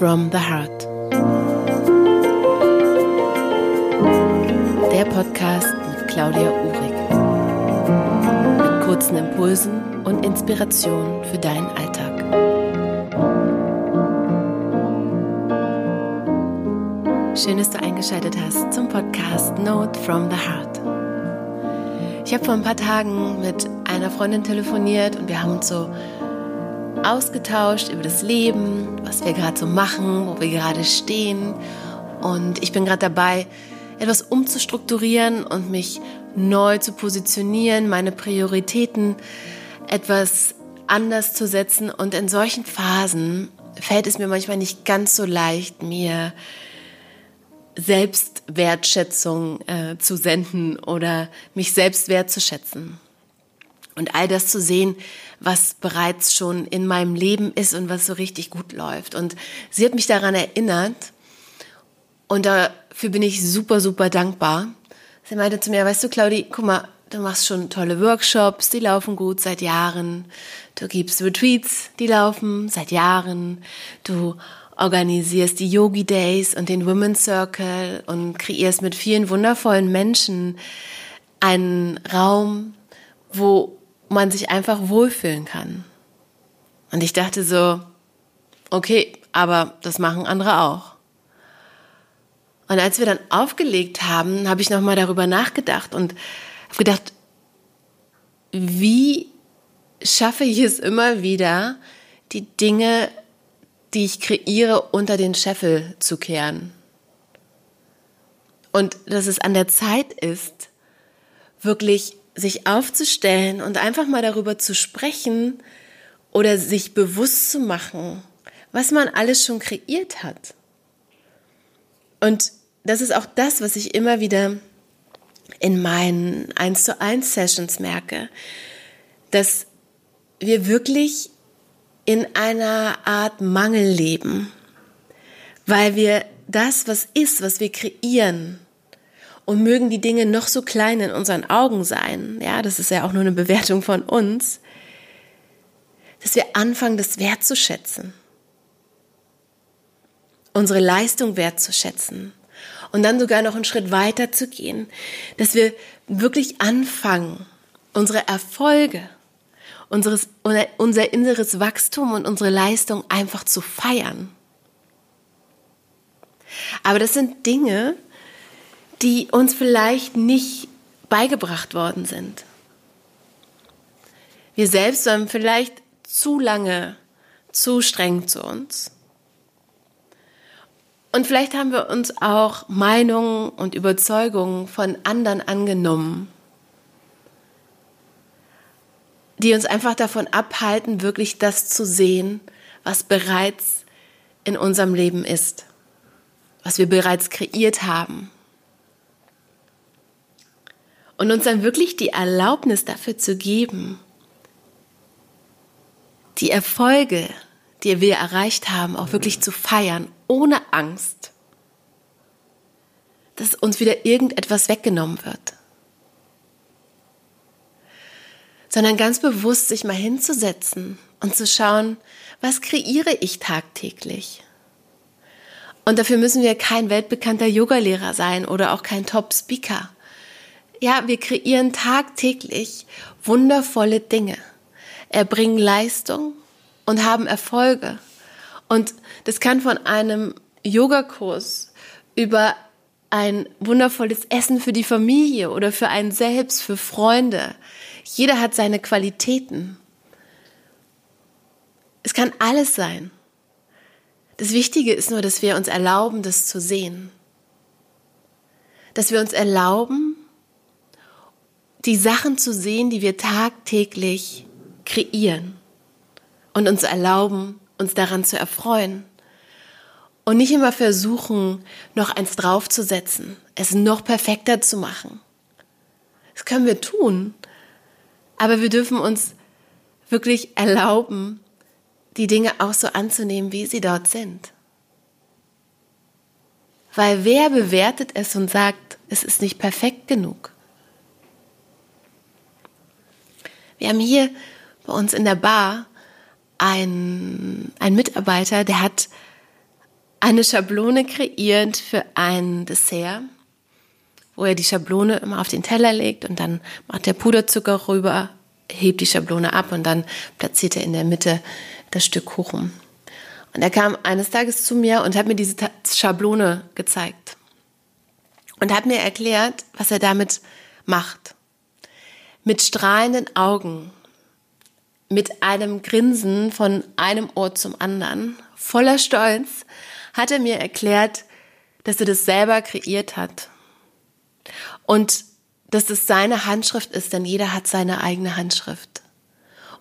from the Heart. Der Podcast mit Claudia Uhrig. Mit kurzen Impulsen und Inspirationen für deinen Alltag. Schön, dass du eingeschaltet hast zum Podcast Note from the Heart. Ich habe vor ein paar Tagen mit einer Freundin telefoniert und wir haben uns so ausgetauscht über das Leben, was wir gerade so machen, wo wir gerade stehen. Und ich bin gerade dabei, etwas umzustrukturieren und mich neu zu positionieren, meine Prioritäten etwas anders zu setzen. Und in solchen Phasen fällt es mir manchmal nicht ganz so leicht, mir Selbstwertschätzung äh, zu senden oder mich selbst wertzuschätzen. Und all das zu sehen, was bereits schon in meinem Leben ist und was so richtig gut läuft. Und sie hat mich daran erinnert und dafür bin ich super, super dankbar. Sie meinte zu mir, weißt du, Claudi, guck mal, du machst schon tolle Workshops, die laufen gut seit Jahren. Du gibst Retreats, die laufen seit Jahren. Du organisierst die Yogi Days und den Women's Circle und kreierst mit vielen wundervollen Menschen einen Raum, wo man sich einfach wohlfühlen kann. Und ich dachte so, okay, aber das machen andere auch. Und als wir dann aufgelegt haben, habe ich nochmal darüber nachgedacht und habe gedacht, wie schaffe ich es immer wieder, die Dinge, die ich kreiere, unter den Scheffel zu kehren. Und dass es an der Zeit ist, wirklich sich aufzustellen und einfach mal darüber zu sprechen oder sich bewusst zu machen, was man alles schon kreiert hat. Und das ist auch das, was ich immer wieder in meinen 1 zu 1 Sessions merke, dass wir wirklich in einer Art Mangel leben, weil wir das, was ist, was wir kreieren, und mögen die Dinge noch so klein in unseren Augen sein, ja, das ist ja auch nur eine Bewertung von uns, dass wir anfangen, das wertzuschätzen. Unsere Leistung wertzuschätzen. Und dann sogar noch einen Schritt weiter zu gehen, dass wir wirklich anfangen, unsere Erfolge, unseres, unser inneres Wachstum und unsere Leistung einfach zu feiern. Aber das sind Dinge, die uns vielleicht nicht beigebracht worden sind. Wir selbst waren vielleicht zu lange zu streng zu uns. Und vielleicht haben wir uns auch Meinungen und Überzeugungen von anderen angenommen, die uns einfach davon abhalten, wirklich das zu sehen, was bereits in unserem Leben ist, was wir bereits kreiert haben und uns dann wirklich die Erlaubnis dafür zu geben, die Erfolge, die wir erreicht haben, auch wirklich zu feiern, ohne Angst, dass uns wieder irgendetwas weggenommen wird. Sondern ganz bewusst sich mal hinzusetzen und zu schauen, was kreiere ich tagtäglich? Und dafür müssen wir kein weltbekannter Yogalehrer sein oder auch kein Top-Speaker ja, wir kreieren tagtäglich wundervolle Dinge, erbringen Leistung und haben Erfolge. Und das kann von einem Yogakurs über ein wundervolles Essen für die Familie oder für einen selbst, für Freunde. Jeder hat seine Qualitäten. Es kann alles sein. Das Wichtige ist nur, dass wir uns erlauben, das zu sehen. Dass wir uns erlauben, die Sachen zu sehen, die wir tagtäglich kreieren und uns erlauben, uns daran zu erfreuen. Und nicht immer versuchen, noch eins draufzusetzen, es noch perfekter zu machen. Das können wir tun, aber wir dürfen uns wirklich erlauben, die Dinge auch so anzunehmen, wie sie dort sind. Weil wer bewertet es und sagt, es ist nicht perfekt genug? Wir haben hier bei uns in der Bar einen, einen Mitarbeiter, der hat eine Schablone kreiert für ein Dessert, wo er die Schablone immer auf den Teller legt und dann macht er Puderzucker rüber, hebt die Schablone ab und dann platziert er in der Mitte das Stück Kuchen. Und er kam eines Tages zu mir und hat mir diese Schablone gezeigt und hat mir erklärt, was er damit macht. Mit strahlenden Augen, mit einem Grinsen von einem Ohr zum anderen, voller Stolz, hat er mir erklärt, dass er das selber kreiert hat. Und dass es seine Handschrift ist, denn jeder hat seine eigene Handschrift.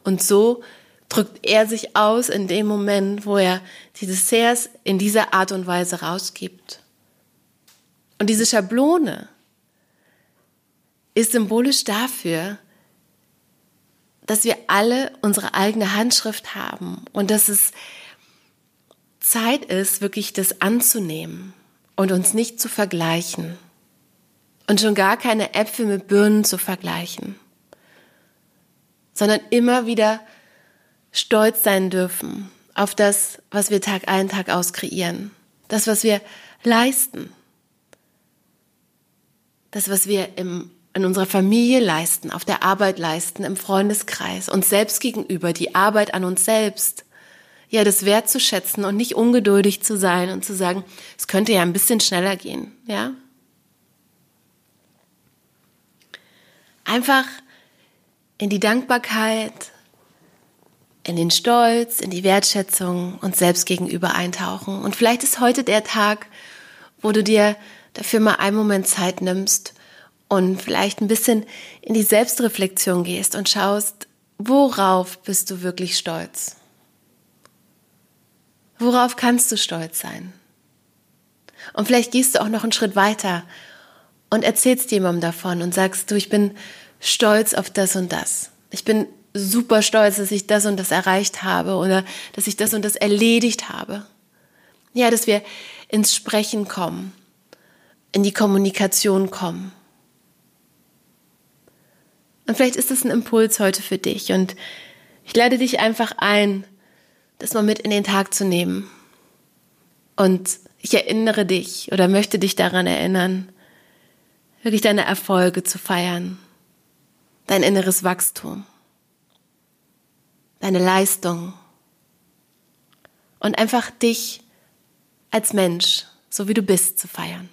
Und so drückt er sich aus in dem Moment, wo er die Desserts in dieser Art und Weise rausgibt. Und diese Schablone ist symbolisch dafür, dass wir alle unsere eigene Handschrift haben und dass es Zeit ist, wirklich das anzunehmen und uns nicht zu vergleichen und schon gar keine Äpfel mit Birnen zu vergleichen, sondern immer wieder stolz sein dürfen auf das, was wir Tag ein, Tag aus kreieren, das, was wir leisten, das, was wir im, in unserer Familie leisten, auf der Arbeit leisten, im Freundeskreis, uns selbst gegenüber, die Arbeit an uns selbst, ja, das wertzuschätzen und nicht ungeduldig zu sein und zu sagen, es könnte ja ein bisschen schneller gehen, ja, einfach in die Dankbarkeit, in den Stolz, in die Wertschätzung uns selbst gegenüber eintauchen. Und vielleicht ist heute der Tag, wo du dir dafür mal einen Moment Zeit nimmst und vielleicht ein bisschen in die Selbstreflexion gehst und schaust, worauf bist du wirklich stolz? Worauf kannst du stolz sein? Und vielleicht gehst du auch noch einen Schritt weiter und erzählst jemandem davon und sagst du, ich bin stolz auf das und das. Ich bin super stolz, dass ich das und das erreicht habe oder dass ich das und das erledigt habe. Ja, dass wir ins Sprechen kommen, in die Kommunikation kommen. Und vielleicht ist das ein Impuls heute für dich und ich lade dich einfach ein, das mal mit in den Tag zu nehmen. Und ich erinnere dich oder möchte dich daran erinnern, wirklich deine Erfolge zu feiern, dein inneres Wachstum, deine Leistung und einfach dich als Mensch, so wie du bist, zu feiern.